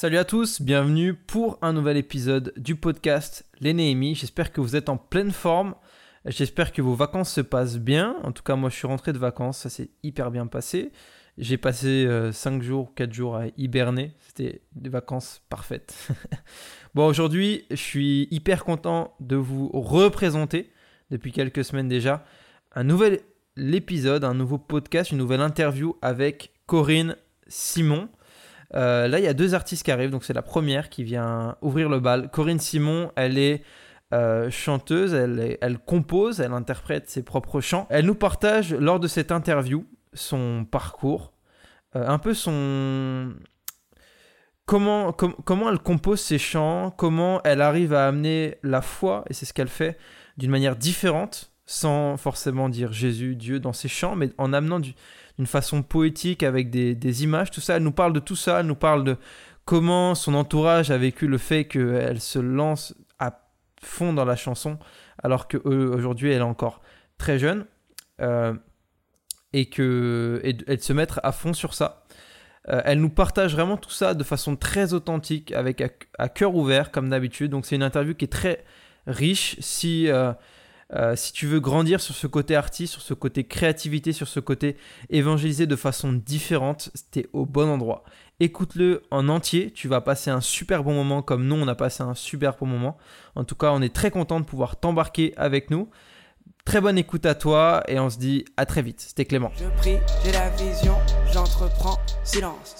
Salut à tous, bienvenue pour un nouvel épisode du podcast Les Néhémies. J'espère que vous êtes en pleine forme. J'espère que vos vacances se passent bien. En tout cas, moi, je suis rentré de vacances, ça s'est hyper bien passé. J'ai passé 5 euh, jours, 4 jours à hiberner. C'était des vacances parfaites. bon, aujourd'hui, je suis hyper content de vous représenter, depuis quelques semaines déjà, un nouvel épisode, un nouveau podcast, une nouvelle interview avec Corinne Simon. Euh, là, il y a deux artistes qui arrivent. Donc, c'est la première qui vient ouvrir le bal. Corinne Simon, elle est euh, chanteuse, elle, compose, elle interprète ses propres chants. Elle nous partage lors de cette interview son parcours, euh, un peu son... Comment, comment elle compose ses chants, comment elle arrive à amener la foi, et c'est ce qu'elle fait, d'une manière différente, sans forcément dire Jésus, Dieu dans ses chants, mais en amenant du, d'une façon poétique avec des, images, tout ça. Elle nous parle de tout ça, elle nous parle de comment son entourage a vécu le fait qu'elle se lance à fond dans la chanson, alors qu'aujourd'hui elle est encore très jeune, euh, et que et, de se mettre à fond sur ça. Euh, elle nous partage vraiment tout ça de façon très authentique, avec à, cœur ouvert comme d'habitude. Donc c'est une interview qui est très riche. Si euh, euh, si tu veux grandir sur ce côté artiste, sur ce côté créativité, sur ce côté évangéliser de façon différente, t'es au bon endroit. Écoute-le en entier, tu vas passer un super bon moment comme nous on a passé un super bon moment. En tout cas, on est très content de pouvoir t'embarquer avec nous. Très bonne écoute à toi et on se dit à très vite. C'était Clément. Je prie, j'ai la vision, j'entreprends, silence.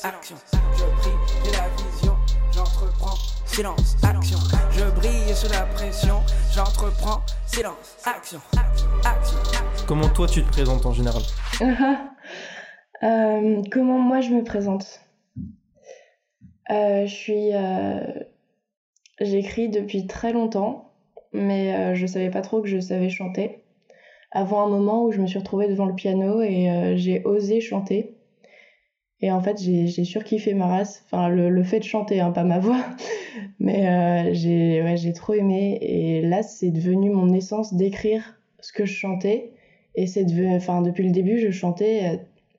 Je brille sous la pression, j'entreprends, silence, action, action. Comment toi tu te présentes en général euh, Comment moi je me présente? Euh, Je suis. Euh, j'écris depuis très longtemps, mais je savais pas trop que je savais chanter. Avant un moment où je me suis retrouvée devant le piano et j'ai osé chanter. Et en fait, j'ai surkiffé ma race. Enfin, le, le fait de chanter, hein, pas ma voix. Mais euh, j'ai ouais, j'ai trop aimé. Et là, c'est devenu mon essence d'écrire ce que je chantais. Et c'est devenu, enfin, depuis le début, je chantais. Euh,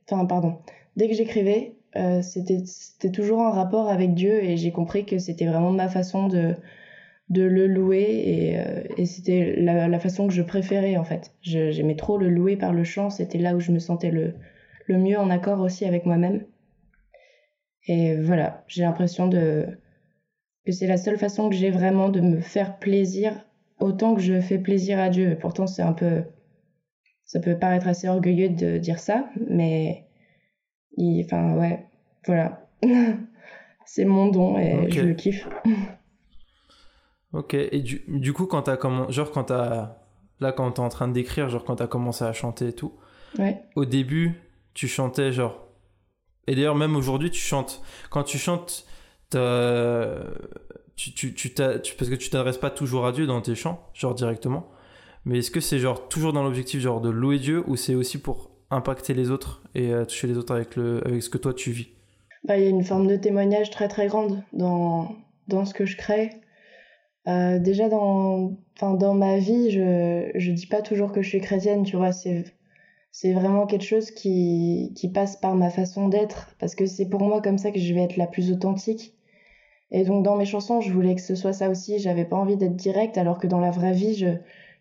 enfin, pardon. Dès que j'écrivais, euh, c'était c'était toujours en rapport avec Dieu. Et j'ai compris que c'était vraiment ma façon de de le louer et, euh, et c'était la, la, façon que je préférais en fait. J'aimais trop le louer par le chant, c'était là où je me sentais le, le mieux en accord aussi avec moi-même. Et voilà, j'ai l'impression de que c'est la seule façon que j'ai vraiment de me faire plaisir autant que je fais plaisir à Dieu. pourtant, c'est un peu ça peut paraître assez orgueilleux de dire ça, mais enfin ouais, voilà. c'est mon don et je le kiffe. ok, et du, du coup, quand t'as comment, genre quand t'as là quand t'es en train d'écrire, genre quand t'as commencé à chanter et tout, ouais. au début, tu chantais genre. Et d'ailleurs, même aujourd'hui, tu chantes. Quand tu chantes, parce que tu t'adresses pas toujours à Dieu dans tes chants, genre directement. Mais est-ce que c'est genre toujours dans l'objectif genre de louer Dieu ou c'est aussi pour impacter les autres et euh, toucher les autres avec, le, avec ce que toi tu vis? Bah, Il y a une forme de témoignage très très grande dans, dans ce que je crée. Euh, déjà dans, dans ma vie, je, je dis pas toujours que je suis chrétienne, tu vois, c'est c'est vraiment quelque chose qui, qui passe par ma façon d'être, parce que c'est pour moi comme ça que je vais être la plus authentique. Et donc dans mes chansons, je voulais que ce soit ça aussi, j'avais pas envie d'être direct, alors que dans la vraie vie, je,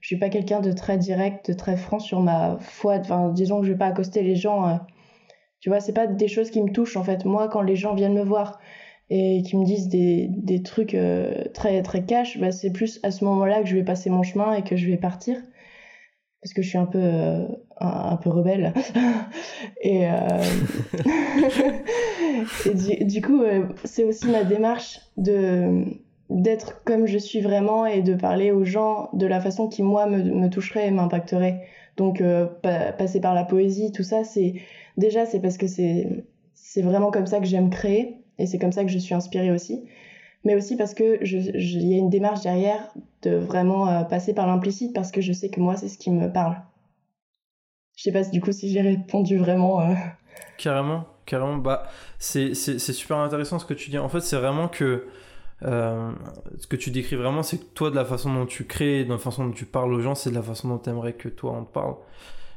je suis pas quelqu'un de très direct, de très franc sur ma foi, enfin disons que je vais pas accoster les gens, euh, tu vois, c'est pas des choses qui me touchent en fait. Moi, quand les gens viennent me voir et qui me disent des, des trucs euh, très très cash, bah, c'est plus à ce moment-là que je vais passer mon chemin et que je vais partir parce que je suis un peu euh, un, peu rebelle. Et, euh... et du, coup euh, c'est aussi ma démarche de d'être comme je suis vraiment et de parler aux gens de la façon qui moi me, me toucherait et m'impacterait. Donc passer par la poésie tout ça c'est déjà c'est parce que c'est c'est vraiment comme ça que j'aime créer et c'est comme ça que je suis inspirée aussi mais aussi parce que il y a une démarche derrière de vraiment euh, passer par l'implicite parce que je sais que moi c'est ce qui me parle. Je sais pas du coup si j'ai répondu vraiment. Euh. Carrément, carrément. Bah c'est super intéressant ce que tu dis. En fait c'est vraiment que euh, ce que tu décris vraiment, c'est que toi, de la façon dont tu crées, de la façon dont tu parles aux gens, c'est de la façon dont tu aimerais que toi on te parle.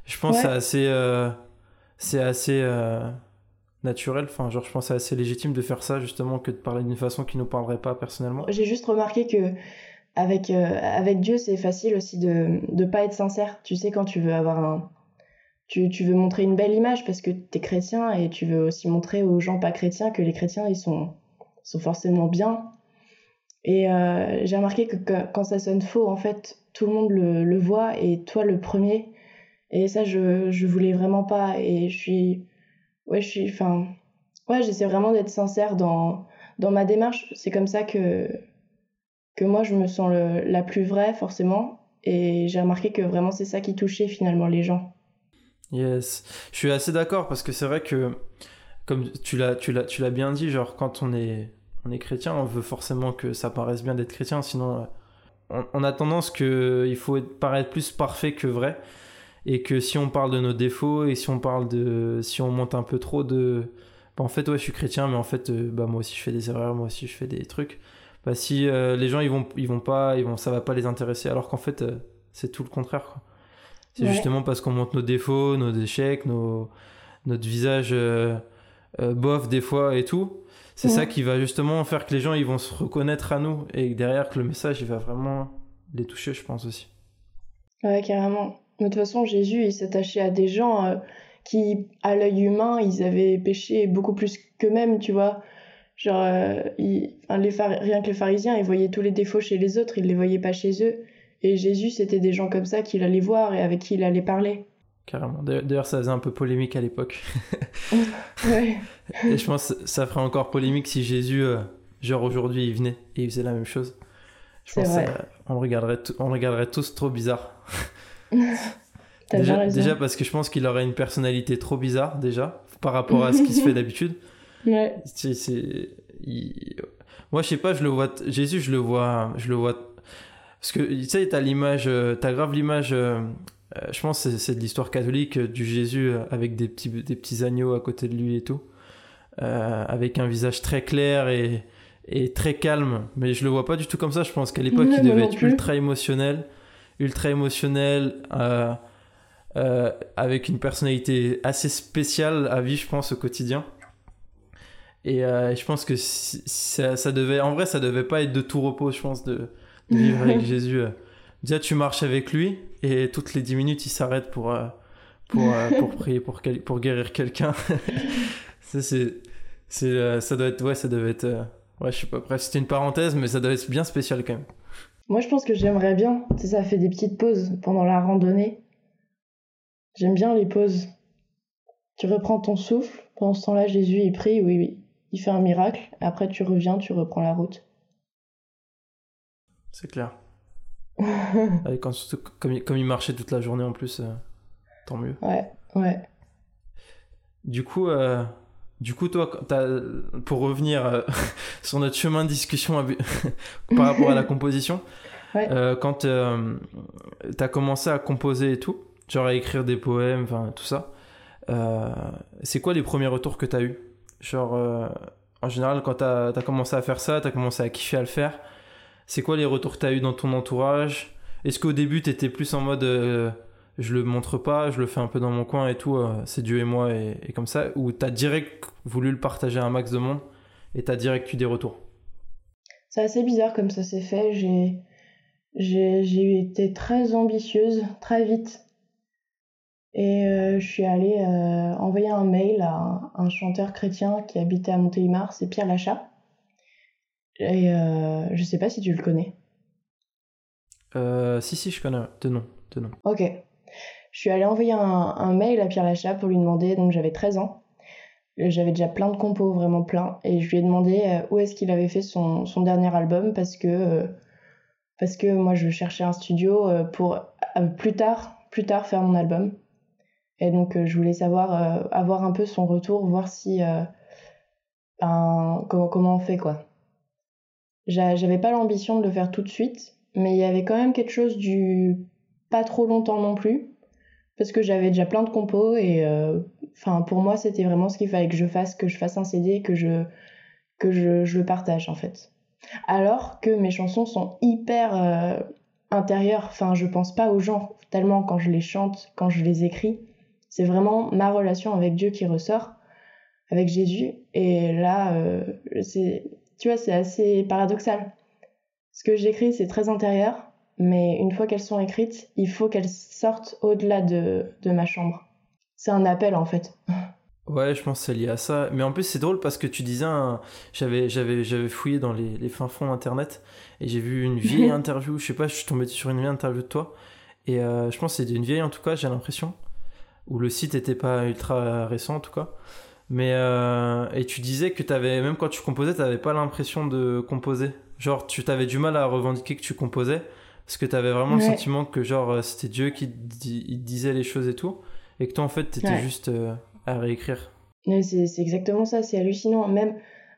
Je pense que c'est assez, c'est assez naturel. Enfin, genre, je pense que c'est assez légitime de faire ça, justement, que de parler d'une façon qui nous parlerait pas personnellement. J'ai juste remarqué que avec, euh, avec Dieu, c'est facile aussi de ne pas être sincère. Tu sais, quand tu veux avoir un. Tu, tu veux montrer une belle image parce que tu es chrétien et tu veux aussi montrer aux gens pas chrétiens que les chrétiens, ils sont, sont forcément bien. Et euh, j'ai remarqué que, quand ça sonne faux, en fait, tout le monde le, le voit et toi le premier. Et ça, je, je voulais vraiment pas. Et je suis ouais, je suis, enfin, ouais, j'essaie vraiment d'être sincère dans, ma démarche. C'est comme ça que, que moi, je me sens la plus vraie, forcément. Et j'ai remarqué que vraiment, c'est ça qui touchait finalement les gens. Yes, je suis assez d'accord parce que c'est vrai que, comme tu l'as, bien dit, genre quand on est, on est chrétien, on veut forcément que ça paraisse bien d'être chrétien, sinon on, on a tendance que il faut paraître plus parfait que vrai et que si on parle de nos défauts et si on parle de si on monte un peu trop de bah, en fait ouais je suis chrétien mais en fait euh, bah moi aussi je fais des erreurs moi aussi je fais des trucs. Bah si euh, les gens ils vont ils vont pas ils vont ça va pas les intéresser alors qu'en fait euh, c'est tout le contraire quoi. C'est justement parce qu'on monte nos défauts nos échecs nos notre visage bof des fois et tout. C'est ça qui va justement faire que les gens ils vont se reconnaître à nous et derrière que le message il va vraiment les toucher je pense aussi. Ouais carrément de toute façon, Jésus, il s'attachait à des gens euh, qui, à l'œil humain, ils avaient péché beaucoup plus qu'eux-mêmes, tu vois. Genre, euh, les rien que les pharisiens, ils voyaient tous les défauts chez les autres, ils les voyaient pas chez eux. Et Jésus, c'était des gens comme ça qu'il allait voir et avec qui il allait parler. Carrément. D'ailleurs, ça faisait un peu polémique à l'époque. ouais. Et je pense que ça ferait encore polémique si Jésus, euh, genre aujourd'hui, il venait et il faisait la même chose. Je pense on, regarderait on le regarderait tous trop bizarre. déjà, déjà, parce que je pense qu'il aurait une personnalité trop bizarre déjà par rapport à ce qui se fait d'habitude. Ouais. Moi je sais pas, je le vois Jésus, je le vois, je le vois parce que tu sais t'as l'image, euh, t'as grave l'image. Euh, euh, je pense que c'est de l'histoire catholique du Jésus avec des petits des petits agneaux à côté de lui et tout, avec un visage très clair et et très calme. Mais je le vois pas du tout comme ça. Je pense qu'à l'époque il devait être ultra émotionnel ultra émotionnel, euh, euh, avec une personnalité assez spéciale à vivre, je pense, au quotidien. Et euh, je pense que ça, ça, devait, en vrai, ça devait pas être de tout repos, je pense, de, vivre avec Jésus. Déjà, tu marches avec lui et toutes les 10 minutes, il s'arrête pour, pour, pour prier, pour, pour guérir quelqu'un. ça, c'est, c'est, ça doit être, ouais, ça devait être, ouais, je sais pas, bref, c'était une parenthèse, mais ça doit être bien spécial quand même. Moi, je pense que j'aimerais bien. Tu sais, ça fait des petites pauses pendant la randonnée. J'aime bien les pauses. Tu reprends ton souffle. Pendant ce temps-là, Jésus, il prie, oui, oui. Il fait un miracle. Après, tu reviens, tu reprends la route. C'est clair. quand, comme, comme, il marchait toute la journée en plus, euh, tant mieux. Ouais, ouais. Du coup, euh, du coup, toi, pour revenir euh, sur notre chemin de discussion par rapport à la composition, euh, quand euh, tu as commencé à composer et tout, genre à écrire des poèmes, enfin tout ça, c'est quoi les premiers retours que tu as eu? Genre, en général, quand tu as, commencé à faire ça, tu as commencé à kiffer à le faire, c'est quoi les retours que tu as eu dans ton entourage? Est-ce qu'au début, tu étais plus en mode je le montre pas, je le fais un peu dans mon coin et tout, euh, c'est Dieu et moi et, comme ça, ou t'as direct voulu le partager à un max de monde et t'as direct eu des retours C'est assez bizarre comme ça s'est fait, j'ai, j'ai, été très ambitieuse très vite et euh, je suis allée euh, envoyer un mail à un, chanteur chrétien qui habitait à Montélimar, c'est Pierre Lachat. Et je sais pas si tu le connais. si, si, je connais, de nom. De nom. Ok. Je suis allée envoyer un, mail à Pierre Lachat pour lui demander, donc j'avais 13 ans. J'avais déjà plein de compos, vraiment plein. Et je lui ai demandé euh, où est-ce qu'il avait fait son, dernier album parce que, euh, parce que moi je cherchais un studio euh, pour plus tard, plus tard faire mon album. Et donc je voulais savoir, avoir un peu son retour, voir si. Comment, comment on fait quoi. J'avais pas l'ambition de le faire tout de suite, mais il y avait quand même quelque chose du pas trop longtemps non plus parce que j'avais déjà plein de compos et euh, enfin pour moi c'était vraiment ce qu'il fallait que je fasse, que je fasse un CD, que je que je, je le partage en fait. Alors que mes chansons sont hyper euh, intérieures, enfin je pense pas aux gens tellement quand je les chante, quand je les écris, c'est vraiment ma relation avec Dieu qui ressort. avec Jésus. Et là, euh, c'est, tu vois, c'est assez paradoxal. Ce que j'écris, c'est très intérieur, mais une fois qu'elles sont écrites, il faut qu'elles sortent au-delà de, de ma chambre. C'est un appel en fait. Ouais, je pense que c'est lié à ça. Mais en plus, c'est drôle parce que tu disais, j'avais, j'avais, j'avais fouillé dans les, les fins fonds internet et j'ai vu une vieille interview. Je sais pas, je suis tombé sur une vieille interview de toi. Et euh, je pense que c'est une vieille en tout cas, j'ai l'impression. Où le site était pas ultra récent en tout cas. Mais euh, et tu disais que avais, même quand tu composais, tu n'avais pas l'impression de composer. Genre, tu t'avais du mal à revendiquer que tu composais parce que tu avais vraiment le sentiment que genre euh, c'était Dieu qui disait les choses et tout, et que toi en fait tu étais juste euh, à réécrire. C'est exactement ça, c'est hallucinant. Même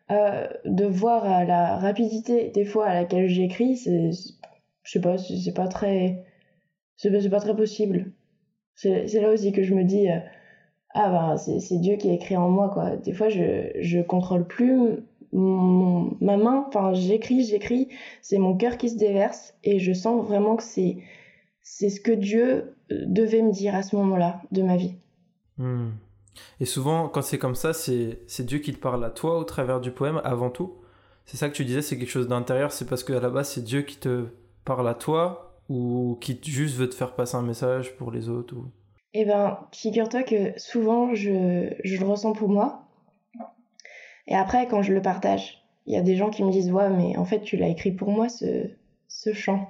de voir à la rapidité des fois à laquelle j'écris, c'est, je sais pas, c'est pas très, c'est pas très possible. C'est là aussi que je me dis ah ben c'est Dieu qui a écrit en moi quoi. Des fois je je contrôle plus mon, ma main, enfin j'écris, j'écris, c'est mon cœur qui se déverse et je sens vraiment que c'est c'est ce que Dieu euh, devait me dire à ce moment-là de ma vie. Hmm. Et souvent quand c'est comme ça, c'est c'est Dieu qui te parle à toi au travers du poème avant tout. C'est ça que tu disais, c'est quelque chose d'intérieur, c'est parce qu'à la base c'est Dieu qui te parle à toi ou qui juste veut te faire passer un message pour les autres ou... Eh ben, figure-toi que souvent, je, je, le ressens pour moi. Et après, quand je le partage, il y a des gens qui me disent Ouais, mais en fait, tu l'as écrit pour moi, ce, ce chant.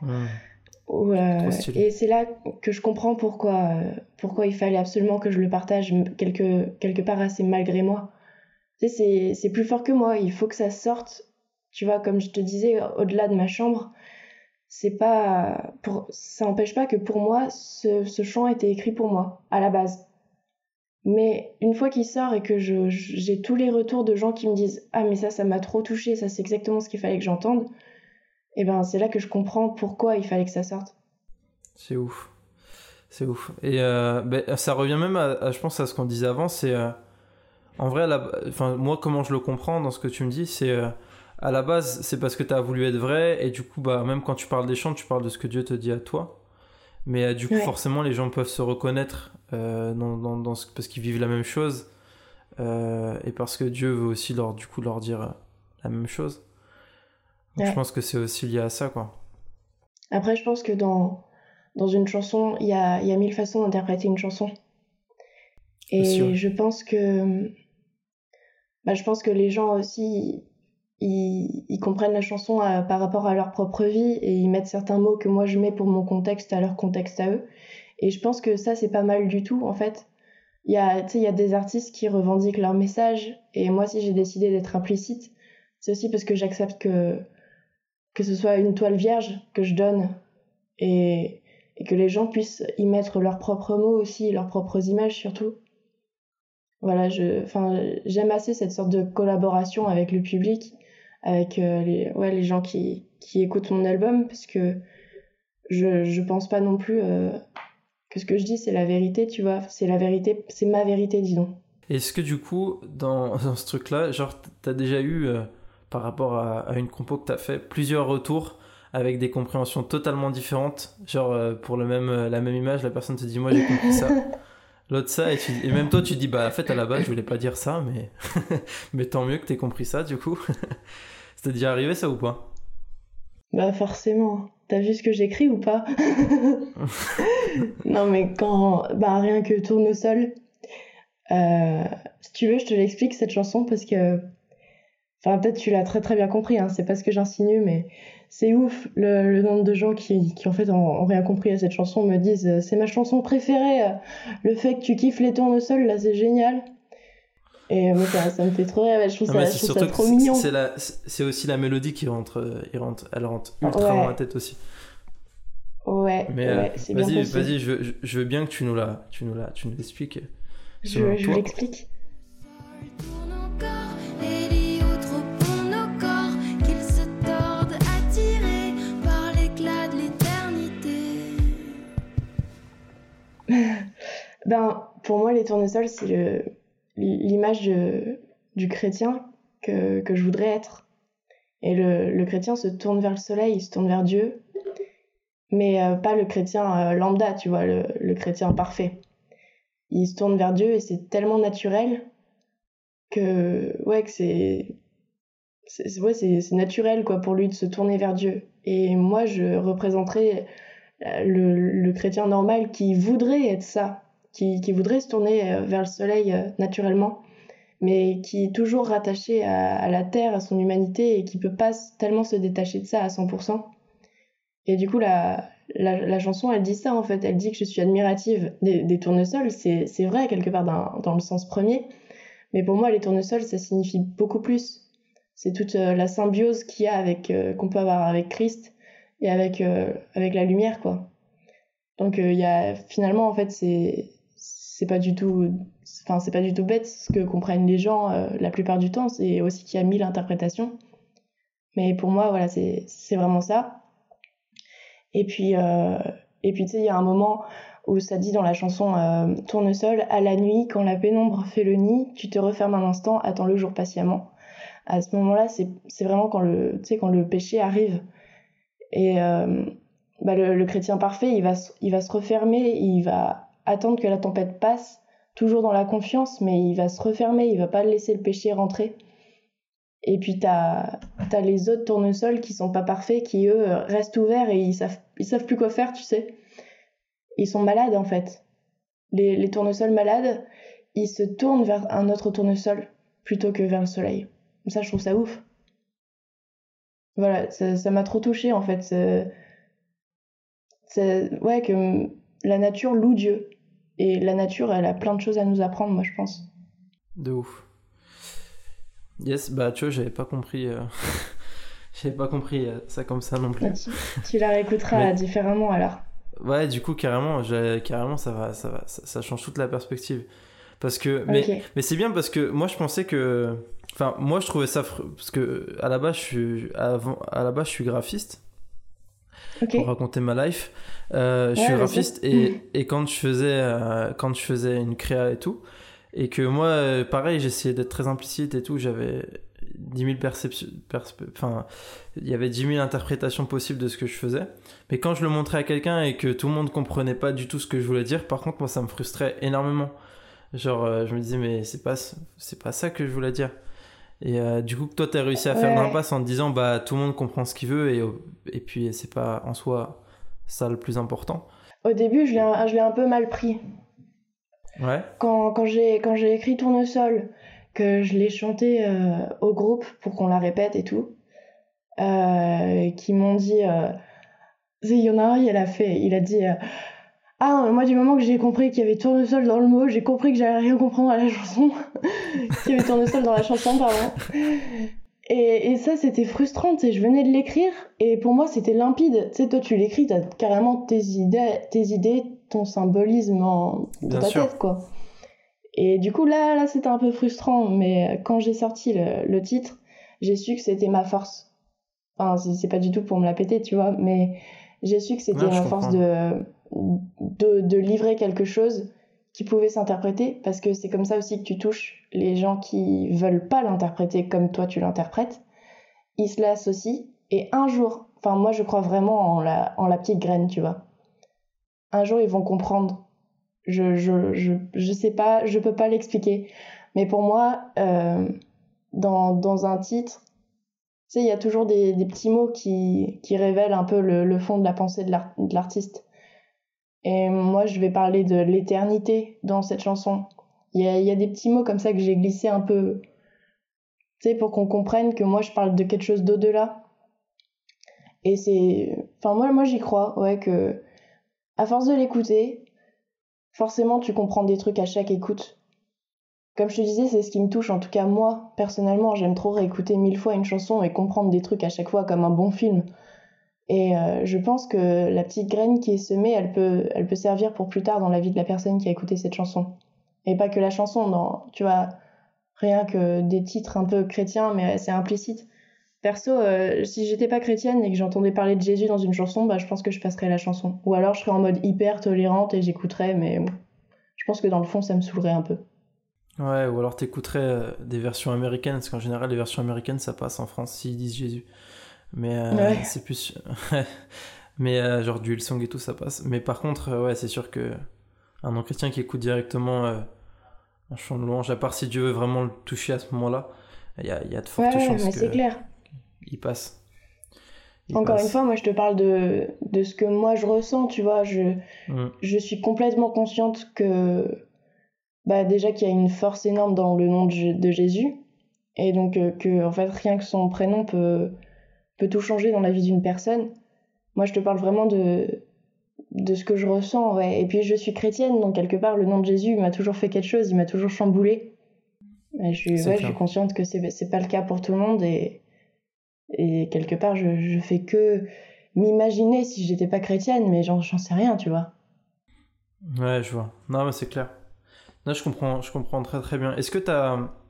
Euh, et c'est là que je comprends pourquoi, euh, pourquoi il fallait absolument que je le partage quelque, quelque part assez malgré moi. Tu sais, c'est plus fort que moi, il faut que ça sorte, tu vois, comme je te disais, au-delà de ma chambre c'est pas pour ça n'empêche pas que pour moi ce, ce chant été écrit pour moi à la base mais une fois qu'il sort et que je, j'ai tous les retours de gens qui me disent ah mais ça ça m'a trop touché ça c'est exactement ce qu'il fallait que j'entende et eh ben c'est là que je comprends pourquoi il fallait que ça sorte. C'est ouf. C'est ouf. Et euh, ben, ça revient même à, je pense à ce qu'on disait avant c'est euh, en vrai enfin moi comment je le comprends dans ce que tu me dis c'est euh, à la base, c'est parce que tu as voulu être vrai, et du coup, bah, même quand tu parles des chants, tu parles de ce que Dieu te dit à toi. Mais du coup, forcément, les gens peuvent se reconnaître euh, dans, dans, ce, parce qu'ils vivent la même chose, euh, et parce que Dieu veut aussi leur, du coup, leur dire la même chose. Donc, Je pense que c'est aussi lié à ça, quoi. Après, je pense que dans, dans une chanson, il y a, y a mille façons d'interpréter une chanson. Et je pense que bah, je pense que les gens aussi ils, comprennent la chanson euh, par rapport à leur propre vie et ils mettent certains mots que moi je mets pour mon contexte à leur contexte à eux. Et je pense que ça, c'est pas mal du tout, en fait. Il y a, y a des artistes qui revendiquent leur message et moi, si j'ai décidé d'être implicite, c'est aussi parce que j'accepte que, que ce soit une toile vierge que je donne et, et que les gens puissent y mettre leurs propres mots aussi, leurs propres images surtout. Voilà, j'aime assez cette sorte de collaboration avec le public avec euh, les, ouais, les gens qui, qui écoutent mon album parce que je, je pense pas non plus euh, que ce que je dis c'est la vérité, tu vois. C'est la vérité, c'est ma vérité, disons. Est-ce que du coup, dans, dans ce truc-là, genre, t'as déjà eu, euh, par rapport à, à, une compo que t'as fait, plusieurs retours avec des compréhensions totalement différentes? Genre, pour le même, la même image, la personne te dit Moi j'ai compris ça. L'autre ça, et, et, même toi tu dis Bah en fait, à la base, je voulais pas dire ça, mais, mais tant mieux que t'aies compris ça du coup. C'était déjà arrivé ça ou pas? Bah forcément. T'as vu ce que j'écris ou pas Non mais quand... Bah rien que Tournesol. Euh, si tu veux, je te l'explique cette chanson parce que... Enfin peut-être tu l'as très très bien compris, hein. c'est pas ce que j'insinue, mais c'est ouf le, nombre de gens qui, qui en fait ont, rien compris à cette chanson me disent euh, c'est ma chanson préférée, euh, le fait que tu kiffes les tournesols là c'est génial. Et moi, ça, me fait trop rire. Je trouve, ah, ça, trop mignon. C'est aussi la mélodie qui rentre, elle rentre, elle rentre ultra dans la tête aussi. Ouais, Mais euh, vas-y, vas-y, je, je, veux bien que tu nous la, tu nous la, tu nous l'expliques. Je, je l'explique. ben, pour moi, les tournesols, c'est le l'image du chrétien que, que, je voudrais être. Et le, le, chrétien se tourne vers le soleil, il se tourne vers Dieu, mais euh, pas le chrétien euh, lambda, tu vois, le, le, chrétien parfait. Il se tourne vers Dieu et c'est tellement naturel que ouais que c'est c'est naturel quoi pour lui de se tourner vers Dieu. Et moi, je représenterais euh, le, le chrétien normal qui voudrait être ça, qui, voudrait se tourner euh, vers le soleil euh, naturellement, mais qui est toujours rattaché à, la terre, à son humanité et qui peut pas tellement se détacher de ça à 100%. Et du coup, la, la, chanson, elle dit ça en fait. Elle dit que je suis admirative des, tournesols. C'est vrai quelque part dans, le sens premier. Mais pour moi, les tournesols, ça signifie beaucoup plus c'est toute euh, la symbiose qu'il y a avec qu'on peut avoir avec Christ et avec avec la lumière quoi. Donc il y a finalement en fait c'est c'est pas du tout enfin c'est pas du tout bête ce que comprennent les gens la plupart du temps, c'est aussi qu'il y a mille interprétations. Mais pour moi voilà, c'est vraiment ça. Et puis et puis tu sais il y a un moment où ça dit dans la chanson euh, Tournesol, à la nuit, quand la pénombre fait le nid, tu te refermes un instant, attends le jour patiemment à ce moment-là, c'est vraiment quand le, quand le péché arrive. Et euh, bah le, le, chrétien parfait, il va, il va se refermer, il va attendre que la tempête passe, toujours dans la confiance, mais il va se refermer, il va pas laisser le péché rentrer. Et puis t'as as les autres tournesols qui sont pas parfaits, qui eux restent ouverts et ils savent, savent plus quoi faire, tu sais. Ils sont malades en fait. Les, tournesols malades, ils se tournent vers un autre tournesol plutôt que vers le soleil. Ça, je trouve ça ouf. Voilà, ça m'a trop touché en fait. Ouais, que la nature loue Dieu. Et la nature, elle a plein de choses à nous apprendre, moi, je pense. De ouf. Yes, bah tu vois, j'avais pas compris. Euh... j'avais pas compris euh, ça comme ça non plus. Tu, la réécouteras différemment alors. Ouais, du coup, carrément, carrément ça, va, ça, va, ça, change toute la perspective. Parce que, mais, mais c'est bien parce que moi je pensais que Enfin, moi, je trouvais ça. Parce que, à la base, je suis, avant, à la base, je suis graphiste. Pour raconter ma life. Euh, je suis graphiste et, et, quand, je faisais, euh, quand je faisais une créa et tout, et que moi, euh, pareil, j'essayais d'être très implicite et tout, j'avais 10 000 perceptions. enfin, il y avait 10 000 interprétations possibles de ce que je faisais. Mais quand je le montrais à quelqu'un et que tout le monde comprenait pas du tout ce que je voulais dire, par contre, moi, ça me frustrait énormément. Genre, je me disais, mais c'est pas, c'est pas ça que je voulais dire. Et euh, du coup, toi, tu as réussi à faire l'impasse en te disant, bah, tout le monde comprend ce qu'il veut, et, et puis c'est pas en soi ça le plus important. Au début, je l'ai un peu mal pris. Ouais. Quand, quand j'ai écrit Tournesol, que je l'ai chanté euh, au groupe pour qu'on la répète et tout, euh, qui m'ont dit. Euh, il y en a un, il a fait, il a dit ah, moi, du moment que j'ai compris qu'il y avait tournesol dans le mot, j'ai compris que j'allais rien comprendre à la chanson. qu'il y avait tournesol dans la chanson, pardon. Et, et ça, c'était frustrant, tu sais, je venais de l'écrire, et pour moi, c'était limpide. Tu sais, toi, tu l'écris, t'as carrément tes idées, tes idées, ton symbolisme en, dans ta tête, quoi. Et du coup, là, là, c'était un peu frustrant, mais quand j'ai sorti le, le titre, j'ai su que c'était ma force. Enfin, c'est pas du tout pour me la péter, tu vois, mais j'ai su que c'était ma force de de, livrer quelque chose qui pouvait s'interpréter, parce que c'est comme ça aussi que tu touches les gens qui veulent pas l'interpréter comme toi tu l'interprètes. Ils se l'associent, et un jour, enfin moi je crois vraiment en la, petite graine, tu vois. Un jour ils vont comprendre. Je, je, je, je sais pas, je peux pas l'expliquer. Mais pour moi, euh, dans, dans un titre, tu sais, il y a toujours des, petits mots qui, qui révèlent un peu le fond de la pensée de l'artiste. Et moi, je vais parler de l'éternité dans cette chanson. Il y a, des petits mots comme ça que j'ai glissé un peu, tu sais, pour qu'on comprenne que moi, je parle de quelque chose d'au-delà. Et c'est, enfin moi, moi j'y crois, ouais, que à force de l'écouter, forcément, tu comprends des trucs à chaque écoute. Comme je te disais, c'est ce qui me touche, en tout cas moi, personnellement, j'aime trop réécouter mille fois une chanson et comprendre des trucs à chaque fois comme un bon film. Et euh, je pense que la petite graine qui est semée, elle peut, elle peut servir pour plus tard dans la vie de la personne qui a écouté cette chanson. Et pas que la chanson, tu vois, rien que des titres un peu chrétiens, mais c'est implicite. Perso, euh, si j'étais pas chrétienne et que j'entendais parler de Jésus dans une chanson, bah, je pense que je passerais la chanson. Ou alors je serais en mode hyper tolérante et j'écouterais, mais je pense que dans le fond, ça me saoulerait un peu. Ouais, ou alors t'écouterais euh, des versions américaines, parce qu'en général, les versions américaines, ça passe en France s'ils disent Jésus. Mais euh, c'est plus. mais euh, genre du Hillsong et tout, ça passe. Mais par contre, euh, ouais, c'est sûr que un non-chrétien qui écoute directement un chant de louange, à part si Dieu veut vraiment le toucher à ce moment-là, il y a, y a de fortes ouais, chances mais c'est clair. il passe. Encore une fois, moi je te parle de, de ce que moi je ressens, tu vois. Je, Mm. je suis complètement consciente que, bah, déjà qu'il y a une force énorme dans le nom de, Jésus. Et donc que, en fait, rien que son prénom peut, peut tout changer dans la vie d'une personne. Moi je te parle vraiment de, de ce que je ressens, ouais. Et puis je suis chrétienne, donc quelque part, le nom de Jésus m'a toujours fait quelque chose, il m'a toujours chamboulé. Je suis, ouais, je suis consciente que c'est pas le cas pour tout le monde et, et quelque part, je, je fais que m'imaginer si j'étais pas chrétienne, mais j'en sais rien, tu vois. Ouais, je vois. Non, mais c'est clair. Là, je comprends, je comprends très très bien. Est-ce que t'as. T'as.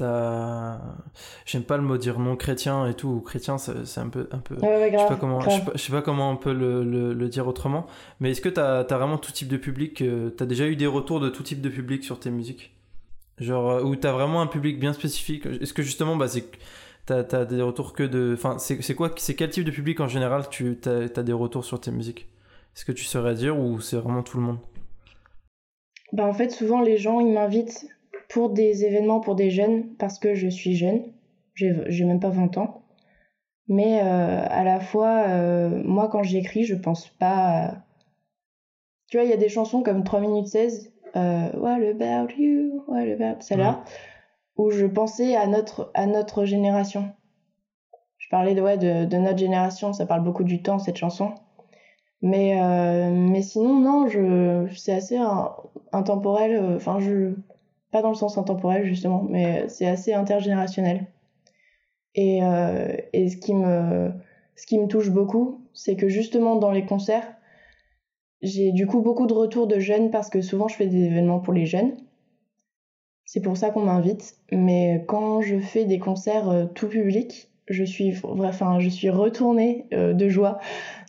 J'aime pas le mot dire non chrétien et tout, ou chrétien, c'est un peu. Un peu... Ouais, ouais, Je sais pas comment, je sais pas, je sais pas comment on peut le, le- le dire autrement, mais est-ce que t'as as vraiment tout type de public euh, T'as déjà eu des retours de tout type de public sur tes musiques? Genre, euh, où t'as vraiment un public bien spécifique? Est-ce que justement, bah, c'est t'as as des retours que de. Enfin, c'est c'est quoi C'est quel type de public en général tu t'as as des retours sur tes musiques? Est-ce que tu saurais dire ou c'est vraiment tout le monde? Bah, en fait, souvent, les gens, ils m'invitent pour des événements pour des jeunes parce que je suis jeune. J'ai même pas 20 ans. Mais euh, à la fois, euh, moi, quand j'écris, je pense pas. à- Tu vois, il y a des chansons comme 3 minutes 16, euh, What about you? What about. Celle-là, où je pensais à notre, à notre génération. Je parlais de, ouais, de, de notre génération, ça parle beaucoup du temps, cette chanson. Mais, euh, mais sinon, non, je, c'est assez in- intemporel. euh, Enfin, je. Pas dans le sens intemporel, justement, mais c'est assez intergénérationnel. Et, euh, ce, qui me, touche beaucoup, c'est que justement, dans les concerts, j'ai du coup beaucoup de retours de jeunes parce que souvent je fais des événements pour les jeunes. C'est pour ça qu'on m'invite. Mais quand je fais des concerts euh, tout public, je suis, enfin, je suis retournée euh, de joie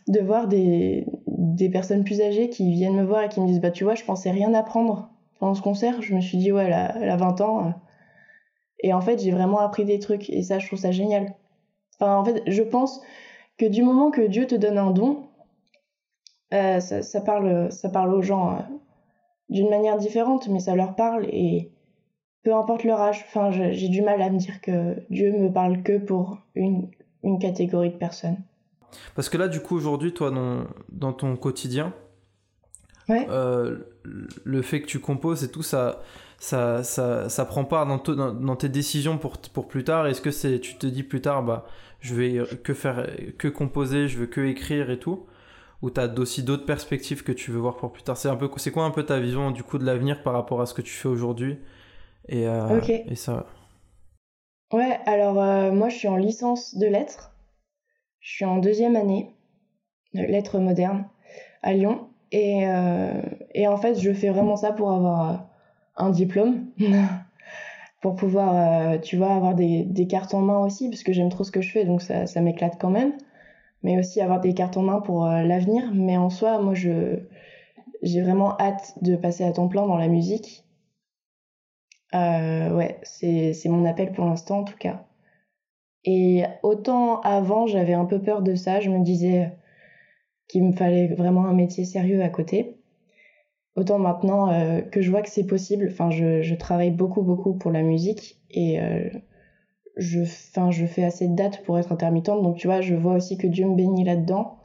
de voir des, des personnes plus âgées qui viennent me voir et qui me disent Bah, tu vois, je pensais rien apprendre pendant ce concert. Je me suis dit, ouais, elle a, elle a 20 ans. euh. Et en fait, j'ai vraiment appris des trucs. Et ça, je trouve ça génial. Enfin, en fait, je pense que du moment que Dieu te donne un don, euh, ça, parle, ça parle aux gens euh, d'une manière différente, mais ça leur parle et peu importe leur âge. Enfin, j'ai du mal à me dire que Dieu me parle que pour une, une catégorie de personnes. Parce que là, du coup, aujourd'hui, toi, dans ton quotidien, Ouais. euh, le fait que tu composes et tout, ça, ça, ça, ça prend part dans, to- dans, dans tes décisions pour, pour plus tard. Est-ce que c'est, tu te dis plus tard, bah, je vais que faire, que composer, je veux que écrire et tout, ou t'as aussi d'autres perspectives que tu veux voir pour plus tard? C'est un peu, c'est quoi un peu ta vision du coup de l'avenir par rapport à ce que tu fais aujourd'hui? Et, euh, Ok. et ça. Ouais, alors euh, moi je suis en licence de lettres. Je suis en deuxième année de lettres modernes à Lyon. Et, euh, et en fait, je fais vraiment ça pour avoir euh, un diplôme. pour pouvoir, euh, tu vois, avoir des, cartes en main aussi, parce que j'aime trop ce que je fais, donc ça, m'éclate quand même. Mais aussi avoir des cartes en main pour l'avenir. Mais en soi, moi, j'ai vraiment hâte de passer à temps plein dans la musique. Ouais, c'est mon appel pour l'instant en tout cas. Et autant avant, j'avais un peu peur de ça, je me disais qu'il me fallait vraiment un métier sérieux à côté. Autant maintenant euh, que je vois que c'est possible, enfin, je, je travaille beaucoup, beaucoup pour la musique et euh, je, enfin, je fais assez de dates pour être intermittente, donc tu vois, je vois aussi que Dieu me bénit là-dedans.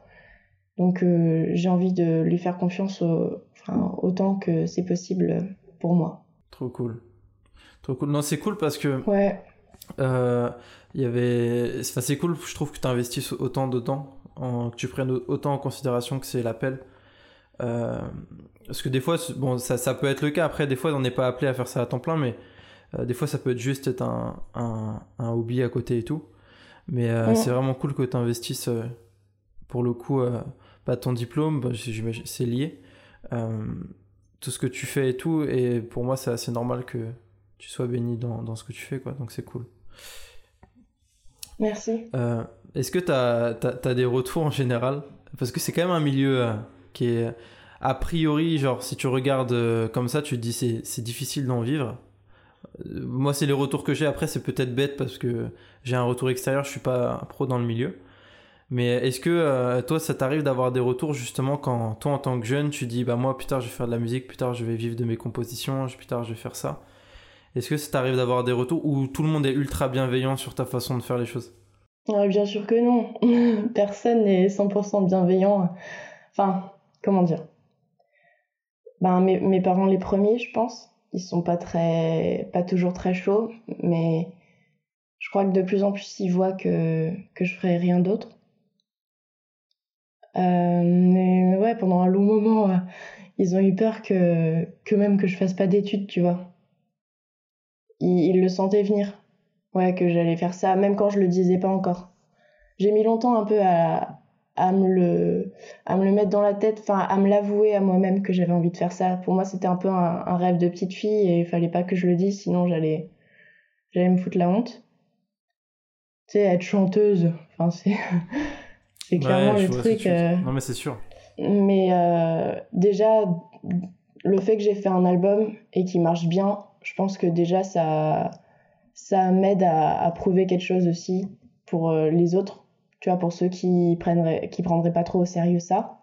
Donc euh, j'ai envie de lui faire confiance au- autant que c'est possible pour moi. Trop cool. Trop cool. Non, c'est cool parce que Ouais, il y avait enfin, c'est cool je trouve que tu investisses autant dedans en, que tu prennes autant en considération que c'est l'appel. Euh, parce que des fois bon ça, ça peut être le cas. Après des fois on n'est pas appelé à faire ça à temps plein mais euh, des fois ça peut être juste être un, un, un hobby à côté et tout. Mais euh, Ouais. c'est vraiment cool que tu investisses pour le coup pas ton diplôme bah, c'est lié. Tout ce que tu fais et tout et pour moi c'est assez normal que tu sois béni dans, dans ce que tu fais quoi. Donc c'est cool. Merci. Est-ce que tu as, des retours en général? Parce que c'est quand même un milieu euh, qui est, a priori, genre, si tu regardes euh, comme ça, tu te dis c'est difficile d'en vivre. Euh, moi, c'est les retours que j'ai. Après, c'est peut-être bête parce que j'ai un retour extérieur, je suis pas pro dans le milieu. Mais est-ce que toi, ça t'arrive d'avoir des retours justement quand toi, en tant que jeune, tu dis bah moi plus tard je vais faire de la musique, plus tard je vais vivre de mes compositions, plus tard je vais faire ça. Est-ce que ça t'arrive d'avoir des retours ou tout le monde est ultra bienveillant sur ta façon de faire les choses? Bien sûr que non. Personne n'est 100% bienveillant. Enfin, comment dire? Ben, mes, parents les premiers, je pense. Ils sont pas très, toujours très chauds, mais je crois que de plus en plus ils voient que, que je ferai rien d'autre. Euh, mais ouais, pendant un long moment, euh, ils ont eu peur que, que même que je fasse pas d'études, tu vois. Ils, le sentaient venir. Ouais, que j'allais faire ça, même quand je le disais pas encore. J'ai mis longtemps un peu à, à me le à me le mettre dans la tête enfin à me l'avouer à moi-même que j'avais envie de faire ça. Pour moi c'était un peu un, un, rêve de petite fille et il fallait pas que je le dise sinon j'allais j'allais me foutre la honte. Tu sais être chanteuse enfin c'est c'est clairement ouais, le truc euh... non mais c'est sûr. mais euh, déjà le fait que j'ai fait un album et qu'il marche bien je pense que déjà ça ça m'aide à, prouver quelque chose aussi pour euh, les autres tu vois, pour ceux qui prendraient, qui prendraient pas trop au sérieux ça.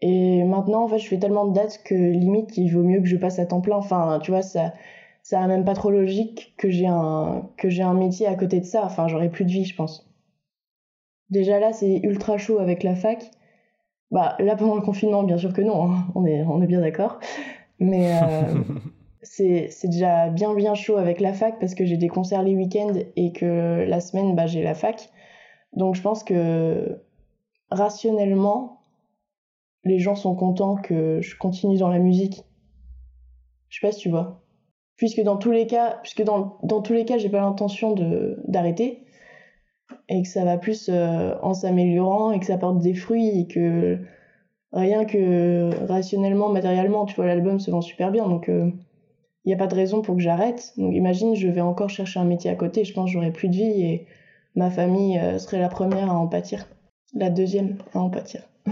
Et maintenant, en fait, je fais tellement de dates que limite, il vaut mieux que je passe à temps plein. Enfin, tu vois, ça, ça a même pas trop logique que j'ai un, que j'ai un métier à côté de ça. Enfin, j'aurais plus de vie, je pense. Déjà là, c'est ultra chaud avec la fac. Bah, là, pendant le confinement, bien sûr que non, hein. on, est, on est bien d'accord. Mais euh, c'est, déjà bien, bien chaud avec la fac parce que j'ai des concerts les week-ends et que la semaine, bah, j'ai la fac. Donc je pense que rationnellement, les gens sont contents que je continue dans la musique. Je sais pas si tu vois. Puisque dans tous les cas, puisque dans, dans tous les cas, j'ai pas l'intention d'arrêter et que ça va plus euh, en s'améliorant et que ça porte des fruits et que rien que rationnellement, matériellement, tu vois, l'album se vend super bien. Donc il n'y a pas de raison pour que j'arrête. Donc imagine, je vais encore chercher un métier à côté, je pense que j'aurai plus de vie et ma famille euh, serait la première à en pâtir, la deuxième à en pâtir.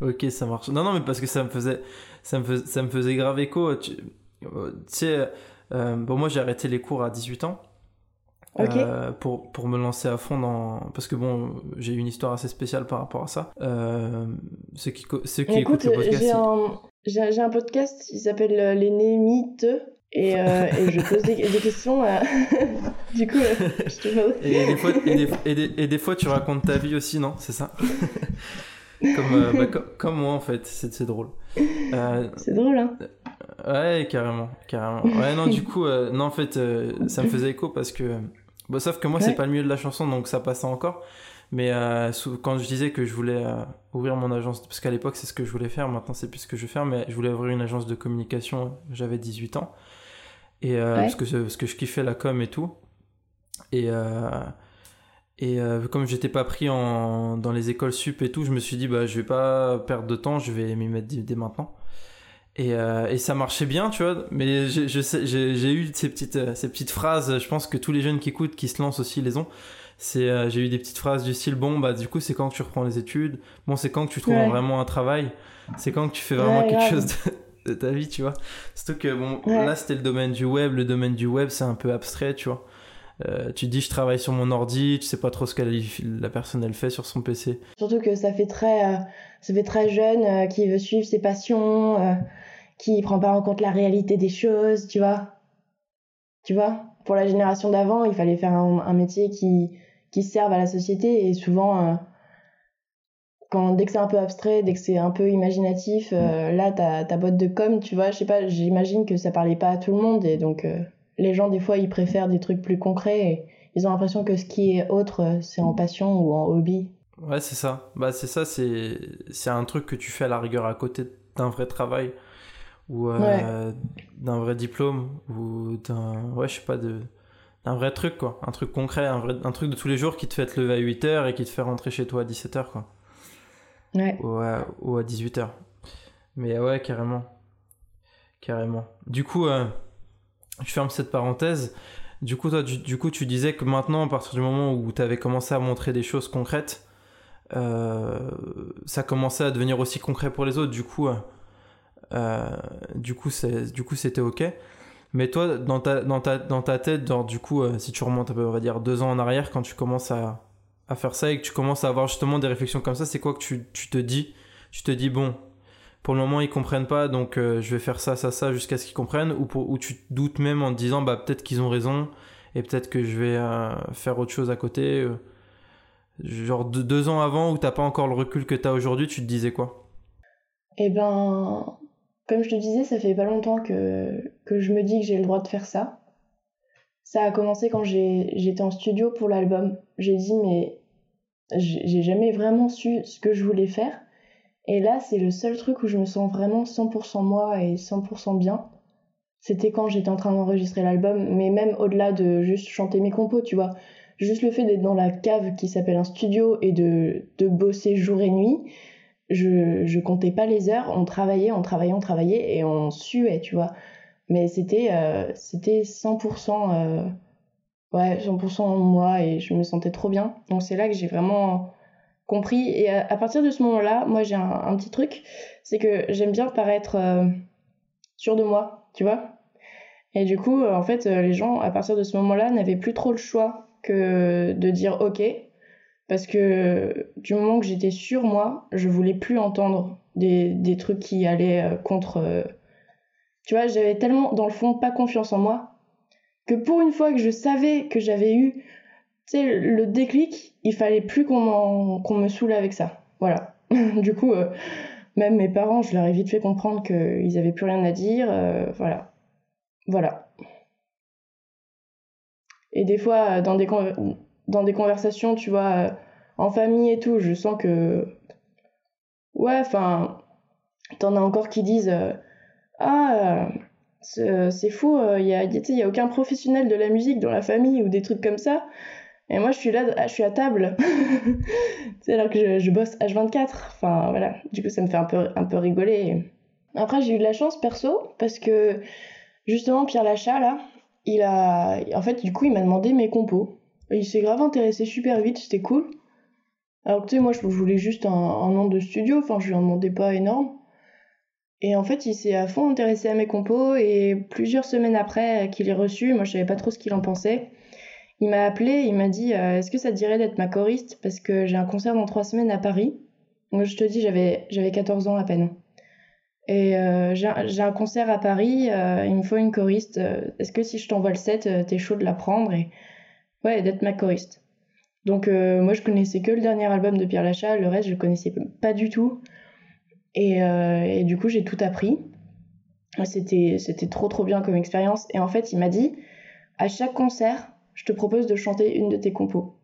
ok, ça marche. Non, non, mais parce que ça me faisait, ça me faisait, ça me faisait grave écho. Tu, euh, tu sais, euh, bon, moi j'ai arrêté les cours à 18 ans. Okay. Euh, pour, pour me lancer à fond dans parce que bon j'ai une histoire assez spéciale par rapport à ça ceux qui ceux qui écoute, écoutent le podcast j'ai un, j'ai un podcast qui s'appelle les Némites et, euh, et, je pose des, des questions. Euh... du coup, euh, je te et, des fois, et, des, et, des, et, des, fois, tu racontes ta vie aussi, non? C'est ça? Comme, euh, bah, comme, comme, moi, en fait. C'est drôle. c'est drôle, hein Ouais, carrément. carrément. Ouais, non, du coup, non, en fait, ça me faisait écho parce que. Bon, sauf que moi, ouais. c'est pas le milieu de la chanson, donc ça passait encore. Mais quand je disais que je voulais ouvrir mon agence, parce qu'à l'époque, c'est ce que je voulais faire, maintenant, c'est plus ce que je veux faire, mais je voulais ouvrir une agence de communication, j'avais 18 ans. Et euh, ouais. parce, que, parce que je kiffais la com et tout. Et, euh, et euh, comme j'étais pas pris en, dans les écoles sup et tout, je me suis dit, bah, je vais pas perdre de temps, je vais m'y mettre dès maintenant. Et, et, ça marchait bien, tu vois. Mais j'ai eu ces petites, ces petites phrases, je pense que tous les jeunes qui écoutent, qui se lancent aussi, les ont. C'est, j'ai eu des petites phrases du style, bon, bah, du coup, c'est quand que tu reprends les études? Bon, c'est quand que tu trouves ouais. vraiment un travail? C'est quand que tu fais vraiment ouais, quelque grave. chose de, de ta vie, tu vois. Surtout que, bon, Ouais. là, c'était le domaine du web. Le domaine du web, c'est un peu abstrait, tu vois. Euh, tu dis, je travaille sur mon ordi, tu sais pas trop ce que la personne, elle fait sur son PC. Surtout que ça fait très, euh, ça fait très jeune, euh, qui veut suivre ses passions, euh, qui prend pas en compte la réalité des choses, tu vois. Tu vois Pour la génération d'avant, il fallait faire un, un, métier qui, qui serve à la société et souvent quand dès que c'est un peu abstrait, dès que c'est un peu imaginatif, euh, là ta ta boîte de com, tu vois, je sais pas, j'imagine que ça parlait pas à tout le monde et donc euh, les gens des fois ils préfèrent des trucs plus concrets et ils ont l'impression que ce qui est autre euh, c'est en passion ou en hobby. Ouais, c'est ça. Bah c'est ça, c'est c'est un truc que tu fais à la rigueur à côté d'un vrai travail ou euh, ouais. d'un vrai diplôme ou d'un ouais, je sais pas de un vrai truc quoi, un truc concret, un vrai un truc de tous les jours qui te fait te lever à 8h et qui te fait rentrer chez toi à 17h quoi. Ouais. Ou à, ou à 18h. Mais ouais, carrément. Carrément. Du coup, euh, je ferme cette parenthèse. Du coup, toi, du, du, coup, tu disais que maintenant, à partir du moment où tu avais commencé à montrer des choses concrètes, euh, ça commençait à devenir aussi concret pour les autres. Du coup, euh, du coup, c'est, du coup, c'était ok. Mais toi, dans ta, dans ta, dans ta tête, genre, du coup, si tu remontes, on va dire deux ans en arrière, quand tu commences à, à faire ça et que tu commences à avoir justement des réflexions comme ça, c'est quoi que tu, tu, te dis? Tu te dis, bon, pour le moment ils comprennent pas, donc euh, je vais faire ça, ça, ça jusqu'à ce qu'ils comprennent, ou, pour, ou tu te doutes même en te disant, bah peut-être qu'ils ont raison et peut-être que je vais euh, faire autre chose à côté. Euh. genre deux ans avant où t'as pas encore le recul que tu as aujourd'hui, tu te disais quoi? Eh ben, comme je te disais, ça fait pas longtemps que, que je me dis que j'ai le droit de faire ça. Ça a commencé quand j'étais en studio pour l'album. J'ai dit, mais j'ai jamais vraiment su ce que je voulais faire. Et là, c'est le seul truc où je me sens vraiment 100% moi et 100% bien. C'était quand j'étais en train d'enregistrer l'album, mais même au-delà de juste chanter mes compos, tu vois. Juste le fait d'être dans la cave qui s'appelle un studio et de, de bosser jour et nuit, je, je comptais pas les heures, on travaillait, on travaillait, on travaillait et on suait, tu vois. Mais c'était euh, c'était 100% euh, ouais 100% moi et je me sentais trop bien. Donc c'est là que j'ai vraiment compris et à, partir de ce moment-là, moi j'ai un, petit truc, c'est que j'aime bien paraître euh, sûr de moi, tu vois. Et du coup, en fait, les gens à partir de ce moment-là n'avaient plus trop le choix que de dire OK parce que du moment que j'étais sûre moi, je voulais plus entendre des, des trucs qui allaient contre tu vois, j'avais tellement, dans le fond, pas confiance en moi, que pour une fois que je savais que j'avais eu, le déclic, il fallait plus qu'on qu'on me saoule avec ça. Voilà. du coup, euh, même mes parents, je leur ai vite fait comprendre qu'ils avaient plus rien à dire. Euh, voilà. Voilà. Et des fois, euh, dans des, dans des conversations, tu vois, en famille et tout, je sens que. Ouais, enfin. T'en as encore qui disent ah, c'est fou, il n'y a, y a aucun professionnel de la musique dans la famille ou des trucs comme ça. Et moi, je suis là, je suis à table. c'est alors que je, bosse H24. Enfin, voilà. Du coup, ça me fait un peu, un peu rigoler. Après, j'ai eu de la chance perso parce que justement, Pierre Lachat, là, il a. En fait, du coup, il m'a demandé mes compos. Il s'est grave intéressé super vite, c'était cool. Alors que moi, je voulais juste un, un nom de studio. Enfin, je lui en demandais pas énorme. Et en fait, il s'est à fond intéressé à mes compos et plusieurs semaines après qu'il ait reçu, moi je savais pas trop ce qu'il en pensait. Il m'a appelé, il m'a dit euh, Est-ce que ça te dirait d'être ma choriste? Parce que j'ai un concert dans trois semaines à Paris. Moi je te dis, j'avais, j'avais 14 ans à peine. Et euh, j'ai, un concert à Paris, euh, il me faut une choriste. Est-ce que si je t'envoie le set, t'es chaud de la prendre? Et ouais, d'être ma choriste. Donc moi je connaissais que le dernier album de Pierre Lachat, le reste je connaissais pas du tout. Euh, et, du coup, j'ai tout appris. C'était, c'était trop trop bien comme expérience. Et en fait, il m'a dit, à chaque concert, je te propose de chanter une de tes compos.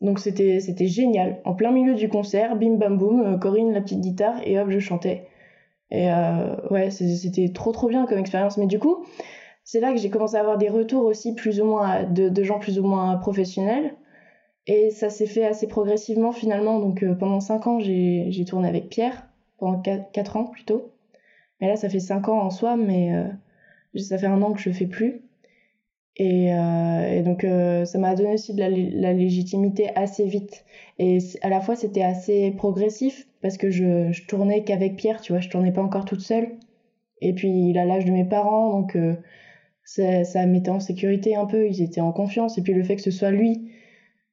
Donc c'était, c'était génial. En plein milieu du concert, bim bam boum, euh, Corinne la petite guitare et hop, je chantais. Et euh, ouais, c'était trop trop bien comme expérience. Mais du coup, c'est là que j'ai commencé à avoir des retours aussi plus ou moins de, de gens plus ou moins professionnels. Et ça s'est fait assez progressivement finalement. Donc euh, pendant 5 ans, j'ai tourné avec Pierre, pendant 4, ans plutôt. Mais là, ça fait 5 ans en soi, mais euh, ça fait un an que je fais plus. Et, euh, donc ça m'a donné aussi de la, la, légitimité assez vite. Et à la fois, c'était assez progressif parce que je, je tournais qu'avec Pierre, tu vois, je tournais pas encore toute seule. Et puis il a l'âge de mes parents, donc ça, ça mettait en sécurité un peu, ils étaient en confiance. Et puis le fait que ce soit lui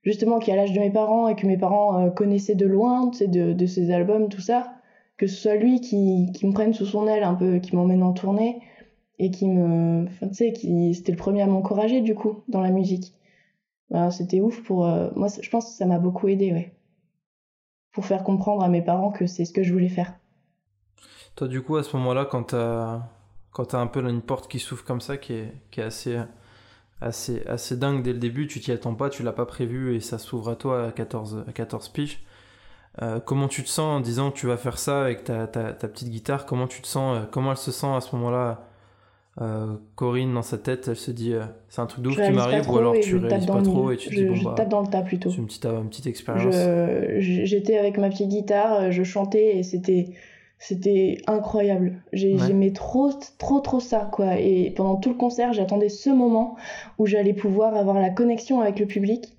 justement qui a l'âge de mes parents et que mes parents euh, connaissaient de loin, de, de ses albums, tout ça, que ce soit lui qui, qui me prenne sous son aile un peu, qui m'emmène en tournée et qui me, enfin, tu sais, qui c'était le premier à m'encourager du coup dans la musique. Ben, c'était ouf pour euh, moi. Je pense que ça m'a beaucoup aidé, ouais, pour faire comprendre à mes parents que c'est ce que je voulais faire. Toi, du coup, à ce moment-là, quand t'as quand as un peu une porte qui s'ouvre comme ça, qui est, qui est assez assez, assez dingue dès le début, tu t'y attends pas, tu l'as pas prévu et ça s'ouvre à toi à 14, à 14 piges. Euh, comment tu te sens en disant que tu vas faire ça avec ta, ta, ta petite guitare? Comment tu te sens euh, Comment elle se sent à ce moment-là? Euh, Corinne dans sa tête, elle se dit c'est un truc de ouf qui m'arrive ou alors tu réalises pas trop et tu te dis bon je bah, tape dans le tas plutôt. C'est une petite, une petite expérience. J'étais avec ma petite guitare, je chantais et c'était c'était incroyable. J'aimais trop, trop, trop ça, quoi. Et pendant tout le concert, j'attendais ce moment où j'allais pouvoir avoir la connexion avec le public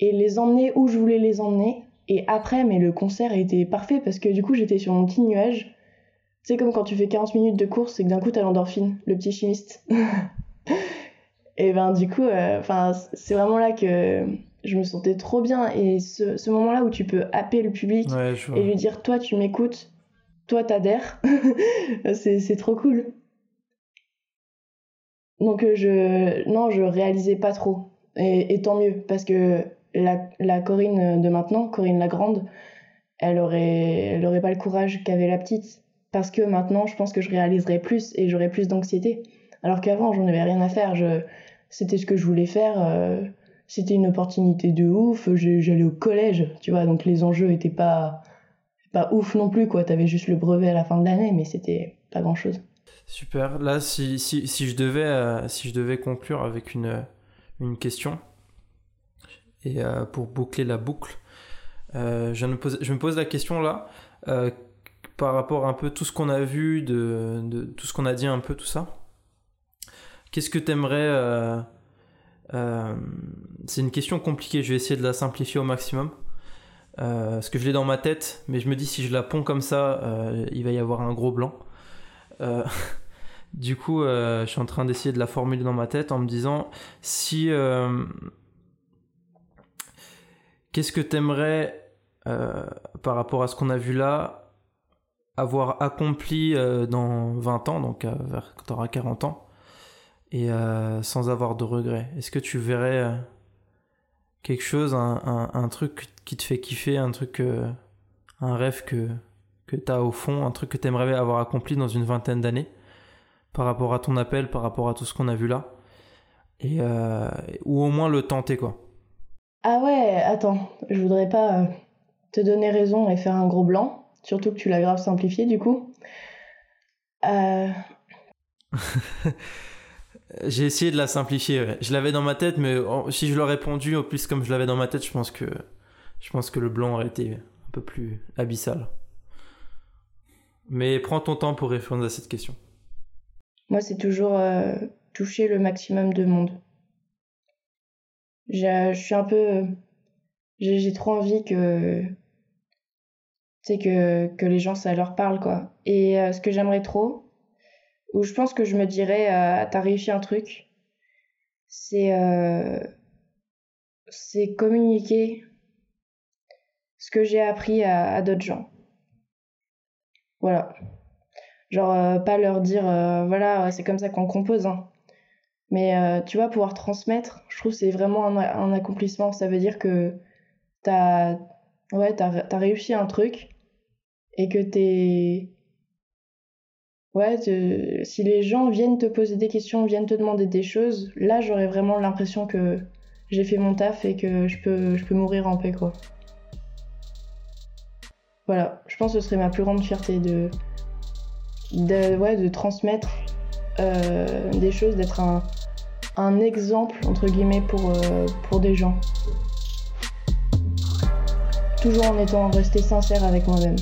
et les emmener où je voulais les emmener. Et après, mais le concert était parfait parce que du coup, j'étais sur mon petit nuage. C'est comme quand tu fais 40 minutes de course et que d'un coup, t'as l'endorphine, le petit chimiste. et ben, du coup, euh, enfin, c'est vraiment là que, je me sentais trop bien. Et ce, ce moment-là où tu peux happer le public et lui dire Toi, tu m'écoutes, toi, t'adhères, c'est trop cool. Donc, euh, je, non, je réalisais pas trop. Et, tant mieux, parce que la, Corinne de maintenant, Corinne la Grande, elle aurait, pas le courage qu'avait la petite. Parce que maintenant, je pense que je réaliserais plus et j'aurais plus d'anxiété. Alors qu'avant, j'en avais rien à faire. C'était ce que je voulais faire. Euh, c'était une opportunité de ouf. J'allais au collège, tu vois, donc les enjeux étaient pas, pas ouf non plus, quoi. T'avais juste le brevet à la fin de l'année, mais c'était pas grand chose. Super. Là, si, je devais, euh, si je devais conclure avec une, une question, et euh, pour boucler la boucle, je, me pose, la question là, par rapport à un peu tout ce qu'on a vu, de, tout ce qu'on a dit un peu, tout ça. Qu'est-ce que tu aimerais... Euh, euh, c'est une question compliquée, je vais essayer de la simplifier au maximum. Euh, parce que je l'ai dans ma tête, mais je me dis si je la ponds comme ça, il va y avoir un gros blanc. du coup, je suis en train d'essayer de la formuler dans ma tête en me disant si. Qu'est-ce que tu aimerais, par rapport à ce qu'on a vu là, avoir accompli dans 20 ans, donc vers quand tu auras 40 ans et euh, sans avoir de regrets? Est-ce que tu verrais euh, quelque chose, un, un, truc qui te fait kiffer, un truc, euh, un rêve que, que tu as au fond, un truc que tu aimerais avoir accompli dans une vingtaine d'années par rapport à ton appel, par rapport à tout ce qu'on a vu là et ou au moins le tenter quoi. Ah ouais, attends, je voudrais pas te donner raison et faire un gros blanc, surtout que tu l'as grave simplifié du coup. J'ai essayé de la simplifier. Je l'avais dans ma tête, mais si je l'aurais répondu, au plus comme je l'avais dans ma tête, je pense que je pense que le blanc aurait été un peu plus abyssal. Mais prends ton temps pour répondre à cette question. Moi, c'est toujours euh, toucher le maximum de monde. Je suis un peu. J'ai trop envie que. Que, que les gens, ça leur parle, quoi. Et euh, ce que j'aimerais trop, où je pense que je me dirais euh, t'as réussi un truc. C'est euh, c'est communiquer ce que j'ai appris à, d'autres gens. Voilà. Genre euh, pas leur dire voilà c'est comme ça qu'on compose hein. mais tu vois pouvoir transmettre je trouve c'est vraiment un, accomplissement. Ça veut dire que t'as ouais t'as as réussi un truc et que t'es Ouais, si les gens viennent te poser des questions, viennent te demander des choses, là j'aurais vraiment l'impression que j'ai fait mon taf et que je peux, je peux mourir en paix, quoi. Voilà, je pense que ce serait ma plus grande fierté de, de, ouais, de transmettre euh, des choses, d'être un, un, exemple, entre guillemets, pour, euh, pour des gens. Toujours en étant resté sincère avec moi-même.